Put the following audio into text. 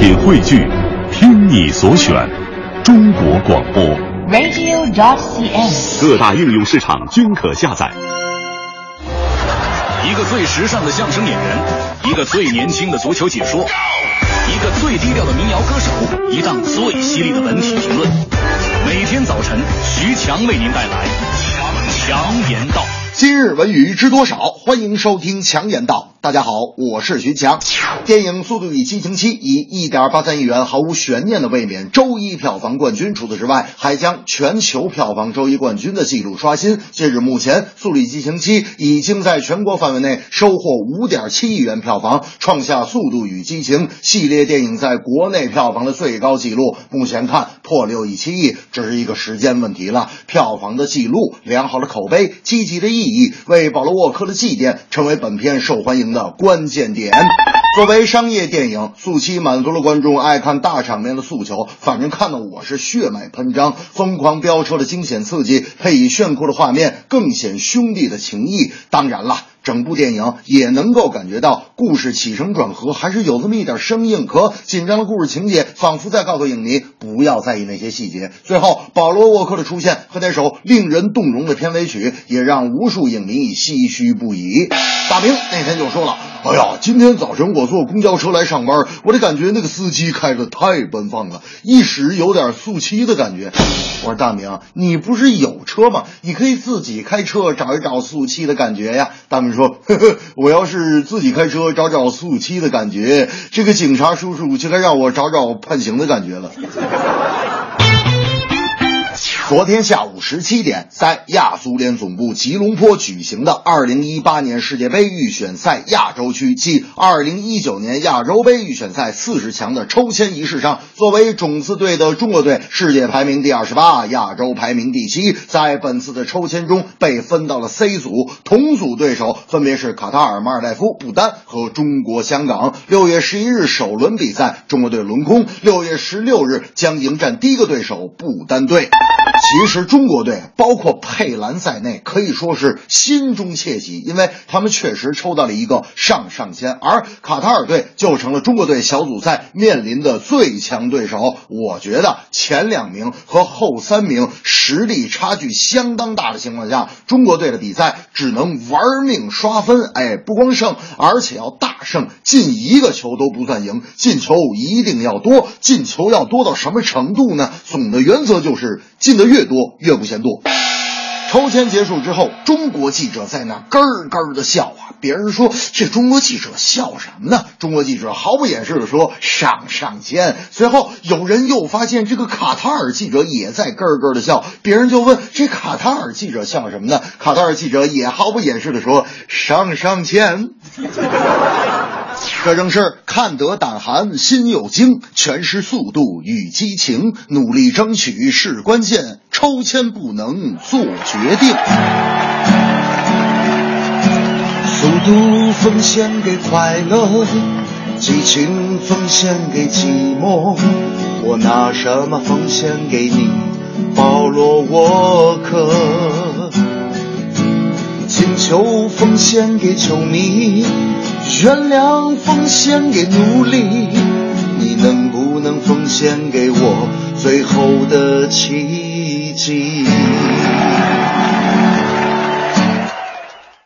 品汇聚，听你所选，中国广播。radio.cn。各大应用市场均可下载。一个最时尚的相声演员，一个最年轻的足球解说，一个最低调的民谣歌手，一档最犀利的文体评论。每天早晨，徐强为您带来《强言道》。今日文娱知多少？欢迎收听强言道。大家好，我是徐强。电影《速度与激情七》以一点八三亿元毫无悬念的卫冕周一票房冠军，除此之外，还将全球票房周一冠军的纪录刷新。截至目前，《速度与激情七》已经在全国范围内收获五点七亿元票房，创下《速度与激情》系列电影在国内票房的最高纪录。目前看破六亿七亿只是一个时间问题了。票房的记录、良好的口碑、积极的意义，为保罗沃克的祭奠成为本片受欢迎的关键点。作为商业电影，《速七》满足了观众爱看大场面的诉求，反正看的我是血脉喷张。疯狂飙车的惊险刺激，配以炫酷的画面，更显兄弟的情谊。当然了。整部电影也能够感觉到故事起承转合还是有这么一点生硬，可紧张的故事情节仿佛在告诉影迷不要在意那些细节。最后，保罗沃克的出现和那首令人动容的片尾曲，也让无数影迷唏嘘不已。大明那天就说了：“哎呀，今天早晨我坐公交车来上班，我就感觉那个司机开的太奔放了，一时有点速七的感觉。”我说：“大明，你不是有车吗？你可以自己开车找一找速七的感觉呀。”大明。说 呵呵，我要是自己开车找找速七的感觉，这个警察叔叔就该让我找找判刑的感觉了。昨天下午十七点，在亚足联总部吉隆坡举行的二零一八年世界杯预选赛亚洲区暨二零一九年亚洲杯预选赛四十强的抽签仪式上，作为种子队的中国队，世界排名第二十八，亚洲排名第七，在本次的抽签中被分到了 C 组，同组对手分别是卡塔尔、马尔代夫、不丹和中国香港。六月十一日首轮比赛，中国队轮空；六月十六日将迎战第一个对手不丹队。其实中国队包括佩兰在内，可以说是心中窃喜，因为他们确实抽到了一个上上签，而卡塔尔队就成了中国队小组赛面临的最强对手。我觉得前两名和后三名实力差距相当大的情况下，中国队的比赛只能玩命刷分。哎，不光胜，而且要大胜，进一个球都不算赢，进球一定要多。进球要多到什么程度呢？总的原则就是进的越多越不嫌多。抽签结束之后，中国记者在那咯咯的笑啊！别人说这中国记者笑什么呢？中国记者毫不掩饰的说上上签。随后有人又发现这个卡塔尔记者也在咯咯的笑，别人就问这卡塔尔记者笑什么呢？卡塔尔记者也毫不掩饰的说上上签。这正是看得胆寒心又惊，全是速度与激情，努力争取是关键，抽签不能做决定。速度奉献给快乐，激情奉献给寂寞，我拿什么奉献给你，保罗沃克？进球奉献给球迷，原谅奉献给努力，你能不能奉献给我最后的奇迹？